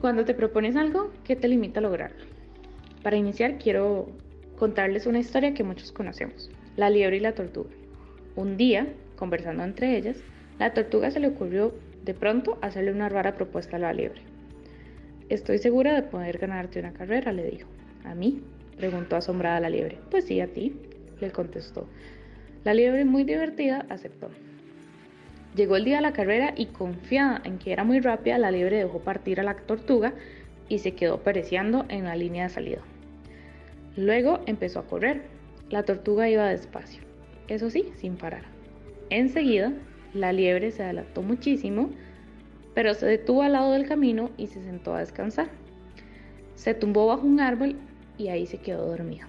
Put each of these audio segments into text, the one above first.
Cuando te propones algo, ¿qué te limita a lograrlo? Para iniciar, quiero contarles una historia que muchos conocemos, la liebre y la tortuga. Un día, conversando entre ellas, la tortuga se le ocurrió de pronto hacerle una rara propuesta a la liebre. Estoy segura de poder ganarte una carrera, le dijo. ¿A mí? preguntó asombrada la liebre. Pues sí, a ti, le contestó. La liebre, muy divertida, aceptó. Llegó el día de la carrera y confiada en que era muy rápida, la liebre dejó partir a la tortuga y se quedó pereciendo en la línea de salida. Luego empezó a correr. La tortuga iba despacio, eso sí, sin parar. Enseguida, la liebre se adelantó muchísimo, pero se detuvo al lado del camino y se sentó a descansar. Se tumbó bajo un árbol y ahí se quedó dormida.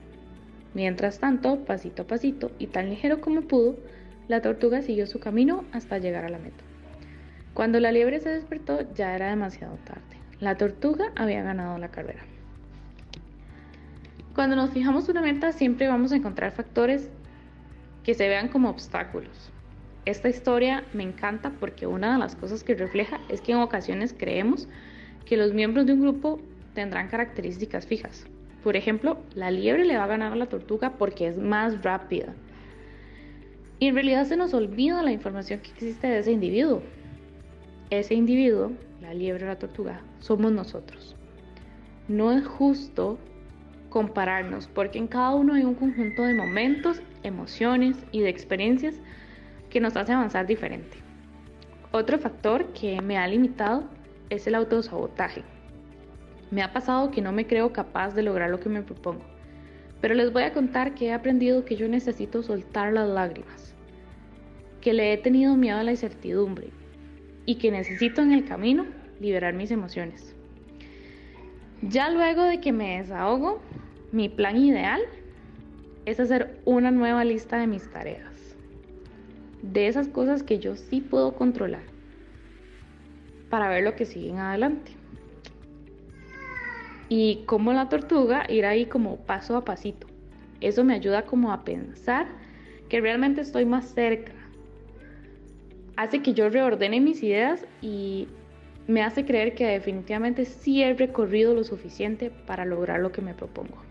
Mientras tanto, pasito a pasito y tan ligero como pudo, la tortuga siguió su camino hasta llegar a la meta. Cuando la liebre se despertó ya era demasiado tarde. La tortuga había ganado la carrera. Cuando nos fijamos una meta siempre vamos a encontrar factores que se vean como obstáculos. Esta historia me encanta porque una de las cosas que refleja es que en ocasiones creemos que los miembros de un grupo tendrán características fijas. Por ejemplo, la liebre le va a ganar a la tortuga porque es más rápida y en realidad se nos olvida la información que existe de ese individuo. Ese individuo, la liebre o la tortuga, somos nosotros. No es justo compararnos porque en cada uno hay un conjunto de momentos, emociones y de experiencias que nos hace avanzar diferente. Otro factor que me ha limitado es el autosabotaje. Me ha pasado que no me creo capaz de lograr lo que me propongo, pero les voy a contar que he aprendido que yo necesito soltar las lágrimas que le he tenido miedo a la incertidumbre y que necesito en el camino liberar mis emociones. Ya luego de que me desahogo, mi plan ideal es hacer una nueva lista de mis tareas, de esas cosas que yo sí puedo controlar, para ver lo que sigue en adelante. Y como la tortuga, ir ahí como paso a pasito. Eso me ayuda como a pensar que realmente estoy más cerca hace que yo reordene mis ideas y me hace creer que definitivamente sí he recorrido lo suficiente para lograr lo que me propongo.